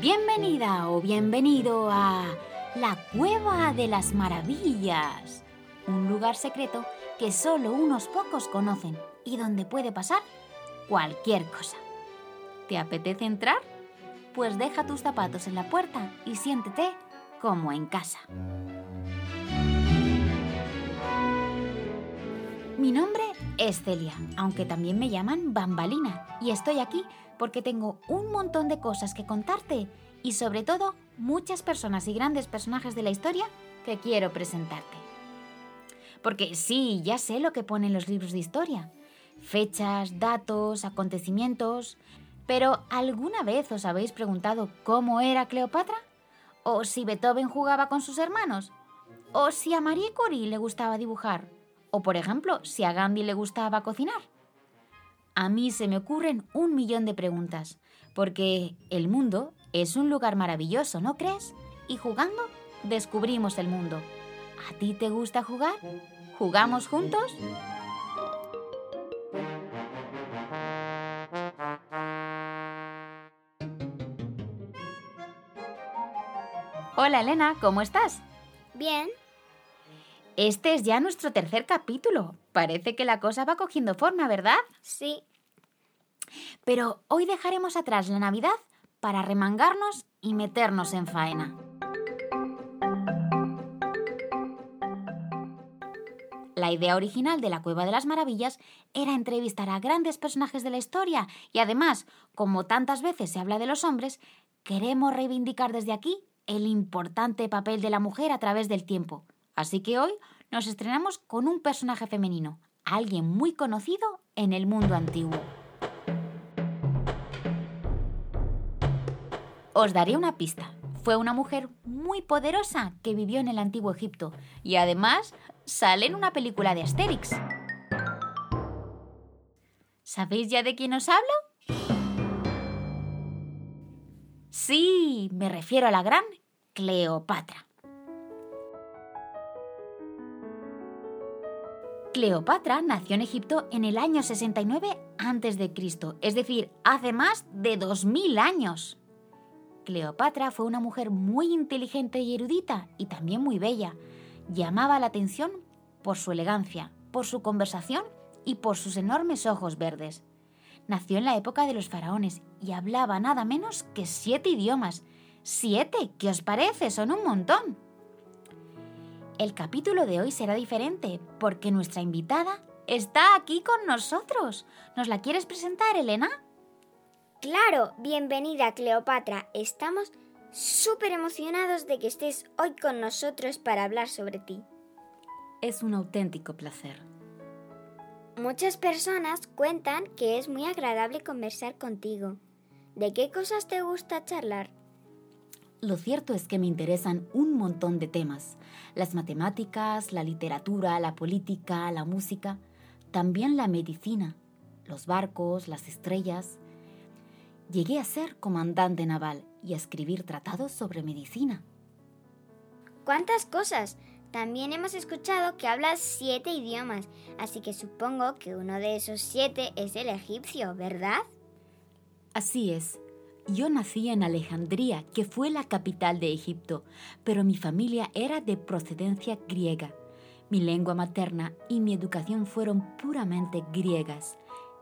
Bienvenida o bienvenido a la Cueva de las Maravillas, un lugar secreto que solo unos pocos conocen y donde puede pasar cualquier cosa. ¿Te apetece entrar? Pues deja tus zapatos en la puerta y siéntete como en casa. Mi nombre es Celia, aunque también me llaman Bambalina, y estoy aquí porque tengo un montón de cosas que contarte y sobre todo muchas personas y grandes personajes de la historia que quiero presentarte. Porque sí, ya sé lo que ponen los libros de historia. Fechas, datos, acontecimientos. Pero ¿alguna vez os habéis preguntado cómo era Cleopatra? ¿O si Beethoven jugaba con sus hermanos? ¿O si a Marie Curie le gustaba dibujar? ¿O por ejemplo, si a Gandhi le gustaba cocinar? A mí se me ocurren un millón de preguntas, porque el mundo es un lugar maravilloso, ¿no crees? Y jugando descubrimos el mundo. ¿A ti te gusta jugar? ¿Jugamos juntos? Hola Elena, ¿cómo estás? Bien. Este es ya nuestro tercer capítulo. Parece que la cosa va cogiendo forma, ¿verdad? Sí. Pero hoy dejaremos atrás la Navidad para remangarnos y meternos en faena. La idea original de la Cueva de las Maravillas era entrevistar a grandes personajes de la historia y además, como tantas veces se habla de los hombres, queremos reivindicar desde aquí el importante papel de la mujer a través del tiempo. Así que hoy nos estrenamos con un personaje femenino, alguien muy conocido en el mundo antiguo. Os daré una pista. Fue una mujer muy poderosa que vivió en el antiguo Egipto y además sale en una película de Asterix. ¿Sabéis ya de quién os hablo? Sí, me refiero a la gran Cleopatra. Cleopatra nació en Egipto en el año 69 a.C., es decir, hace más de 2000 años. Cleopatra fue una mujer muy inteligente y erudita y también muy bella. Llamaba la atención por su elegancia, por su conversación y por sus enormes ojos verdes. Nació en la época de los faraones y hablaba nada menos que siete idiomas. ¡Siete! ¿Qué os parece? Son un montón. El capítulo de hoy será diferente porque nuestra invitada está aquí con nosotros. ¿Nos la quieres presentar, Elena? Claro, bienvenida Cleopatra. Estamos súper emocionados de que estés hoy con nosotros para hablar sobre ti. Es un auténtico placer. Muchas personas cuentan que es muy agradable conversar contigo. ¿De qué cosas te gusta charlar? Lo cierto es que me interesan un montón de temas. Las matemáticas, la literatura, la política, la música, también la medicina, los barcos, las estrellas, Llegué a ser comandante naval y a escribir tratados sobre medicina. ¿Cuántas cosas? También hemos escuchado que hablas siete idiomas, así que supongo que uno de esos siete es el egipcio, ¿verdad? Así es. Yo nací en Alejandría, que fue la capital de Egipto, pero mi familia era de procedencia griega. Mi lengua materna y mi educación fueron puramente griegas.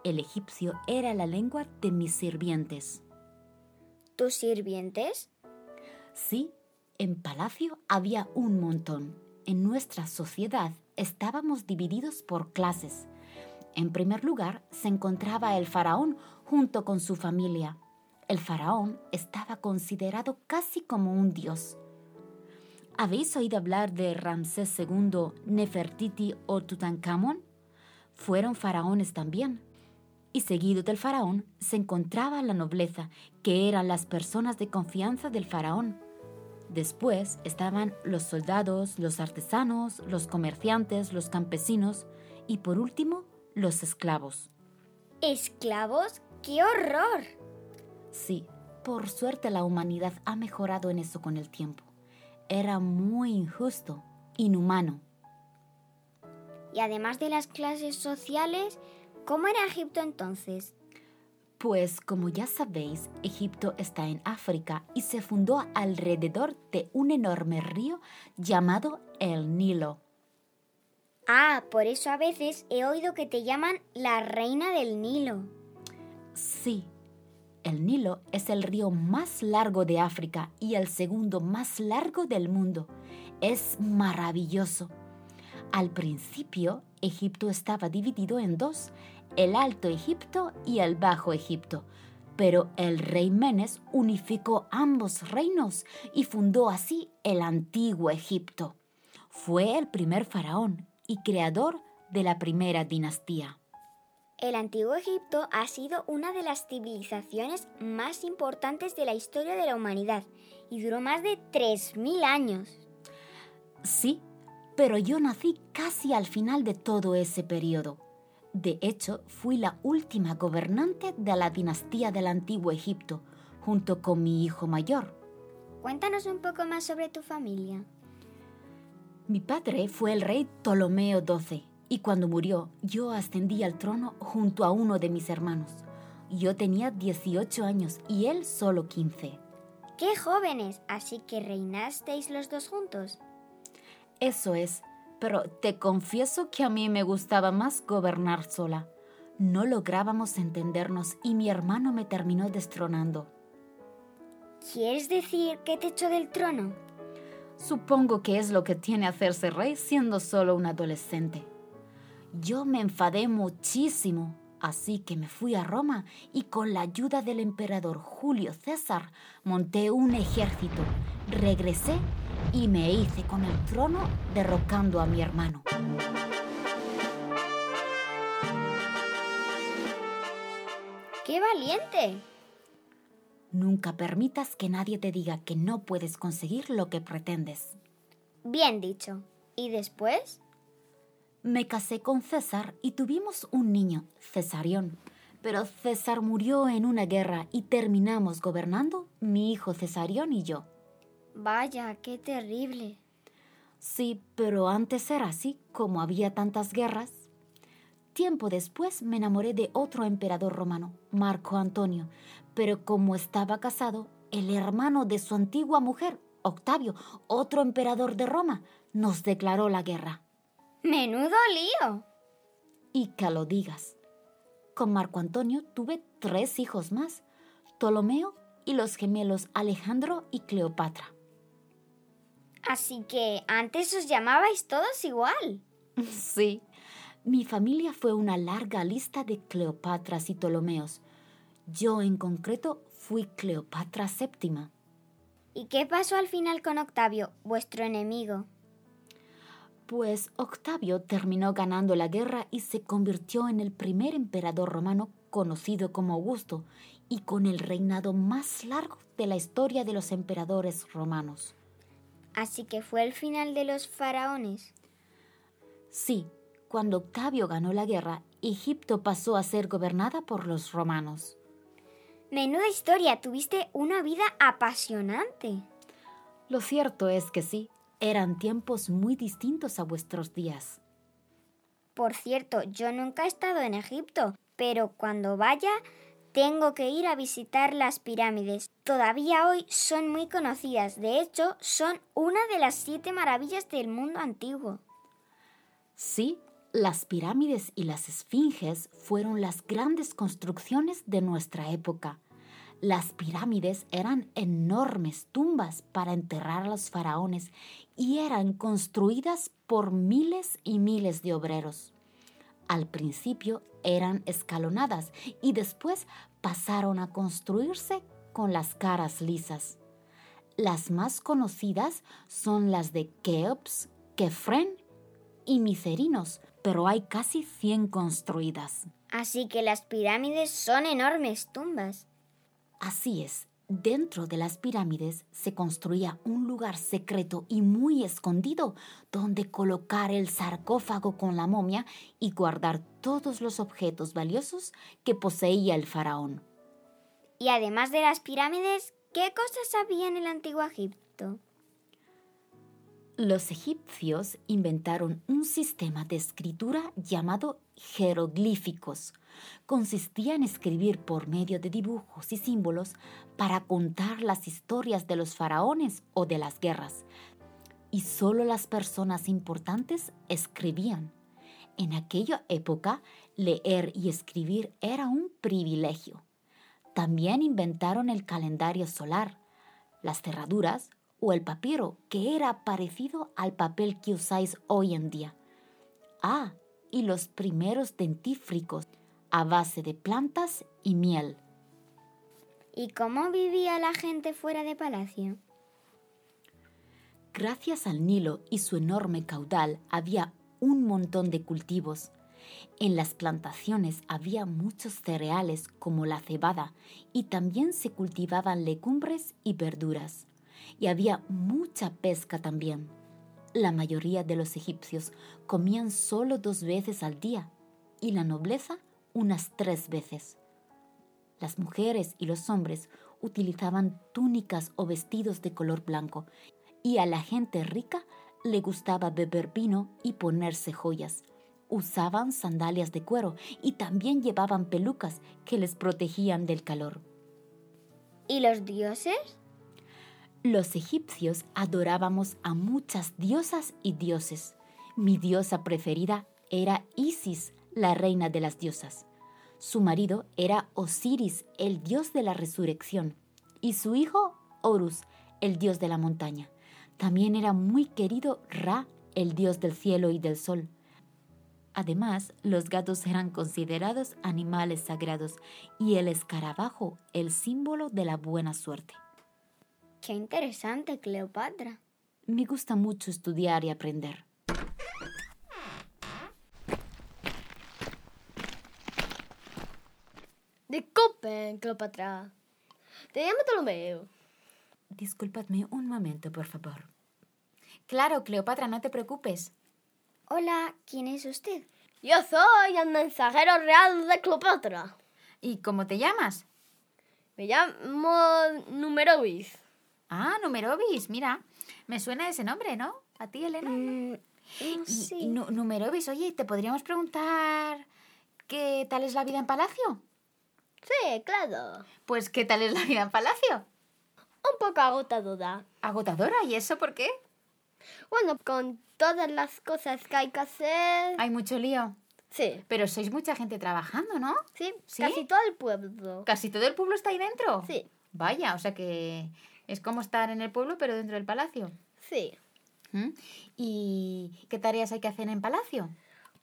El egipcio era la lengua de mis sirvientes. ¿Tus sirvientes? Sí, en palacio había un montón. En nuestra sociedad estábamos divididos por clases. En primer lugar se encontraba el faraón junto con su familia. El faraón estaba considerado casi como un dios. ¿Habéis oído hablar de Ramsés II, Nefertiti o Tutankamón? Fueron faraones también y seguido del faraón se encontraba la nobleza, que eran las personas de confianza del faraón. Después estaban los soldados, los artesanos, los comerciantes, los campesinos y por último los esclavos. ¿Esclavos? ¡Qué horror! Sí, por suerte la humanidad ha mejorado en eso con el tiempo. Era muy injusto, inhumano. Y además de las clases sociales, ¿cómo era Egipto entonces? Pues como ya sabéis, Egipto está en África y se fundó alrededor de un enorme río llamado el Nilo. Ah, por eso a veces he oído que te llaman la reina del Nilo. Sí, el Nilo es el río más largo de África y el segundo más largo del mundo. Es maravilloso. Al principio, Egipto estaba dividido en dos, el Alto Egipto y el Bajo Egipto. Pero el rey Menes unificó ambos reinos y fundó así el Antiguo Egipto. Fue el primer faraón y creador de la primera dinastía. El Antiguo Egipto ha sido una de las civilizaciones más importantes de la historia de la humanidad y duró más de 3.000 años. Sí, pero yo nací casi al final de todo ese periodo. De hecho, fui la última gobernante de la dinastía del Antiguo Egipto, junto con mi hijo mayor. Cuéntanos un poco más sobre tu familia. Mi padre fue el rey Ptolomeo XII y cuando murió yo ascendí al trono junto a uno de mis hermanos. Yo tenía 18 años y él solo 15. ¡Qué jóvenes! Así que reinasteis los dos juntos. Eso es, pero te confieso que a mí me gustaba más gobernar sola. No lográbamos entendernos y mi hermano me terminó destronando. ¿Quieres decir que te echó del trono? Supongo que es lo que tiene hacerse rey siendo solo un adolescente. Yo me enfadé muchísimo, así que me fui a Roma y con la ayuda del emperador Julio César monté un ejército, regresé y me hice con el trono derrocando a mi hermano. ¡Qué valiente! Nunca permitas que nadie te diga que no puedes conseguir lo que pretendes. Bien dicho. ¿Y después? Me casé con César y tuvimos un niño, Cesarión. Pero César murió en una guerra y terminamos gobernando mi hijo Cesarión y yo. Vaya, qué terrible. Sí, pero antes era así, como había tantas guerras. Tiempo después me enamoré de otro emperador romano, Marco Antonio, pero como estaba casado, el hermano de su antigua mujer, Octavio, otro emperador de Roma, nos declaró la guerra. Menudo lío. Y que lo digas. Con Marco Antonio tuve tres hijos más, Ptolomeo y los gemelos Alejandro y Cleopatra. Así que antes os llamabais todos igual. Sí. Mi familia fue una larga lista de Cleopatras y Ptolomeos. Yo en concreto fui Cleopatra VII. ¿Y qué pasó al final con Octavio, vuestro enemigo? Pues Octavio terminó ganando la guerra y se convirtió en el primer emperador romano conocido como Augusto y con el reinado más largo de la historia de los emperadores romanos. Así que fue el final de los faraones. Sí, cuando Octavio ganó la guerra, Egipto pasó a ser gobernada por los romanos. Menuda historia, tuviste una vida apasionante. Lo cierto es que sí, eran tiempos muy distintos a vuestros días. Por cierto, yo nunca he estado en Egipto, pero cuando vaya tengo que ir a visitar las pirámides. Todavía hoy son muy conocidas, de hecho son una de las siete maravillas del mundo antiguo. Sí, las pirámides y las esfinges fueron las grandes construcciones de nuestra época. Las pirámides eran enormes tumbas para enterrar a los faraones y eran construidas por miles y miles de obreros. Al principio eran escalonadas y después pasaron a construirse con las caras lisas. Las más conocidas son las de Keops, Kefren y Micerinos, pero hay casi 100 construidas. Así que las pirámides son enormes tumbas. Así es, dentro de las pirámides se construía un lugar secreto y muy escondido donde colocar el sarcófago con la momia y guardar todos los objetos valiosos que poseía el faraón. Y además de las pirámides, ¿qué cosas había en el antiguo Egipto? Los egipcios inventaron un sistema de escritura llamado jeroglíficos. Consistía en escribir por medio de dibujos y símbolos para contar las historias de los faraones o de las guerras. Y solo las personas importantes escribían. En aquella época, leer y escribir era un privilegio. También inventaron el calendario solar, las cerraduras, o el papiro, que era parecido al papel que usáis hoy en día. Ah, y los primeros dentífricos a base de plantas y miel. ¿Y cómo vivía la gente fuera de palacio? Gracias al Nilo y su enorme caudal había un montón de cultivos. En las plantaciones había muchos cereales como la cebada y también se cultivaban legumbres y verduras y había mucha pesca también. La mayoría de los egipcios comían solo dos veces al día y la nobleza unas tres veces. Las mujeres y los hombres utilizaban túnicas o vestidos de color blanco y a la gente rica le gustaba beber vino y ponerse joyas. Usaban sandalias de cuero y también llevaban pelucas que les protegían del calor. ¿Y los dioses? Los egipcios adorábamos a muchas diosas y dioses. Mi diosa preferida era Isis, la reina de las diosas. Su marido era Osiris, el dios de la resurrección, y su hijo Horus, el dios de la montaña. También era muy querido Ra, el dios del cielo y del sol. Además, los gatos eran considerados animales sagrados y el escarabajo el símbolo de la buena suerte. Qué interesante, Cleopatra. Me gusta mucho estudiar y aprender. Disculpen, Cleopatra. Te llamo Ptolomeo. Disculpadme un momento, por favor. Claro, Cleopatra, no te preocupes. Hola, ¿quién es usted? Yo soy el mensajero real de Cleopatra. ¿Y cómo te llamas? Me llamo Numerovis. Ah, Numerovis, mira. Me suena ese nombre, ¿no? ¿A ti, Elena? Mm, Y- sí. y Nu- Numerovis, oye, ¿te podríamos preguntar qué tal es la vida en Palacio? Sí, claro. Pues, ¿qué tal es la vida en Palacio? Un poco agotadora. Agotadora, ¿y eso por qué? Bueno, con todas las cosas que hay que hacer. Hay mucho lío. Sí, Pero sois mucha gente trabajando, ¿no? sí, ¿Sí? casi todo el pueblo. ¿Casi todo el pueblo está ahí dentro? Sí, Vaya, o sea que es como estar en el pueblo, pero dentro del palacio. sí. ¿Mm? ¿Y qué tareas hay que hacer en palacio?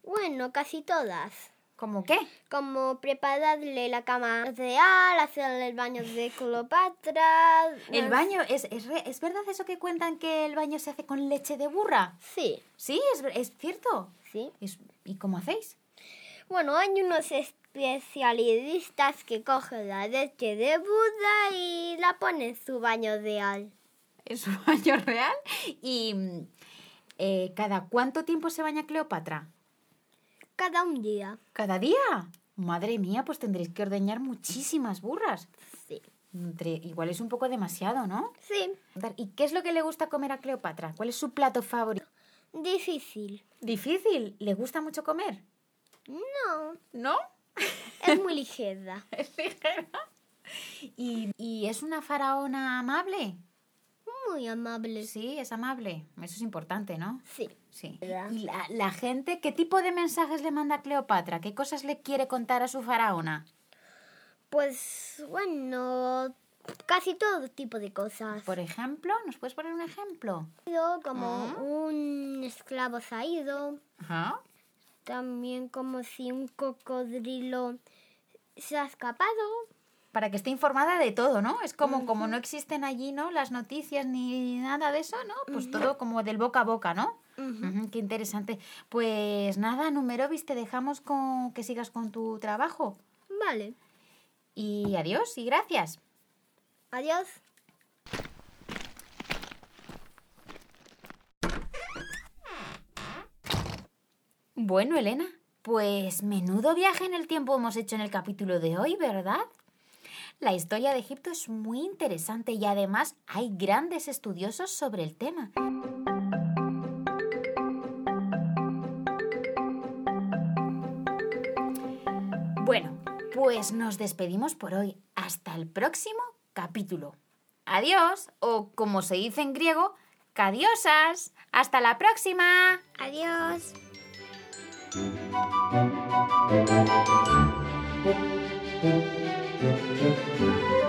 Bueno, casi todas. ¿Cómo qué? Como prepararle la cama real, hacerle el baño de Cleopatra. El baño, ¿es, es, re- ¿es verdad eso que cuentan que el baño se hace con leche de burra? Sí, Sí, es, es cierto. sí. Es- ¿Y cómo hacéis? Bueno, hay unos especialistas que cogen la leche de Buda y la ponen en su baño real. ¿Es un baño real? ¿Y mm, eh, cada cuánto tiempo se baña Cleopatra? Cada un día. ¿Cada día? Madre mía, pues tendréis que ordeñar muchísimas burras. Sí. Entre- igual es un poco demasiado, ¿no? Sí, ¿Y qué es lo que le gusta comer a Cleopatra? ¿Cuál es su plato favorito? difícil. Difícil. ¿Le gusta mucho comer? No, ¿No? es muy ligera. Es ligera. ¿Y, y es una faraona amable? Muy amable. Sí, es amable. Eso es importante, ¿no? Sí. Sí. ¿Y la, la gente qué tipo de mensajes le manda a Cleopatra? ¿Qué cosas le quiere contar a su faraona? Pues bueno, casi todo tipo de cosas. Por ejemplo, ¿nos puedes poner un ejemplo? Como un esclavo se ha ido. También como si un cocodrilo se ha escapado. Para que esté informada de todo, ¿no? Es como, como no existen allí, ¿no? Las noticias ni nada de eso, ¿no? Pues todo como del boca a boca, ¿no? Ujú, qué interesante. Pues nada, Numerovis, te dejamos con que sigas con tu trabajo. Vale. Y adiós y gracias. Adiós. Bueno, Elena, pues menudo viaje en el tiempo hemos hecho en el capítulo de hoy, ¿verdad? La historia de Egipto es muy interesante y además hay grandes estudiosos sobre el tema. Bueno, pues nos despedimos por hoy. Hasta el próximo capítulo. Adiós, o como se dice en griego, cadiosas. Hasta la próxima. Adiós. Música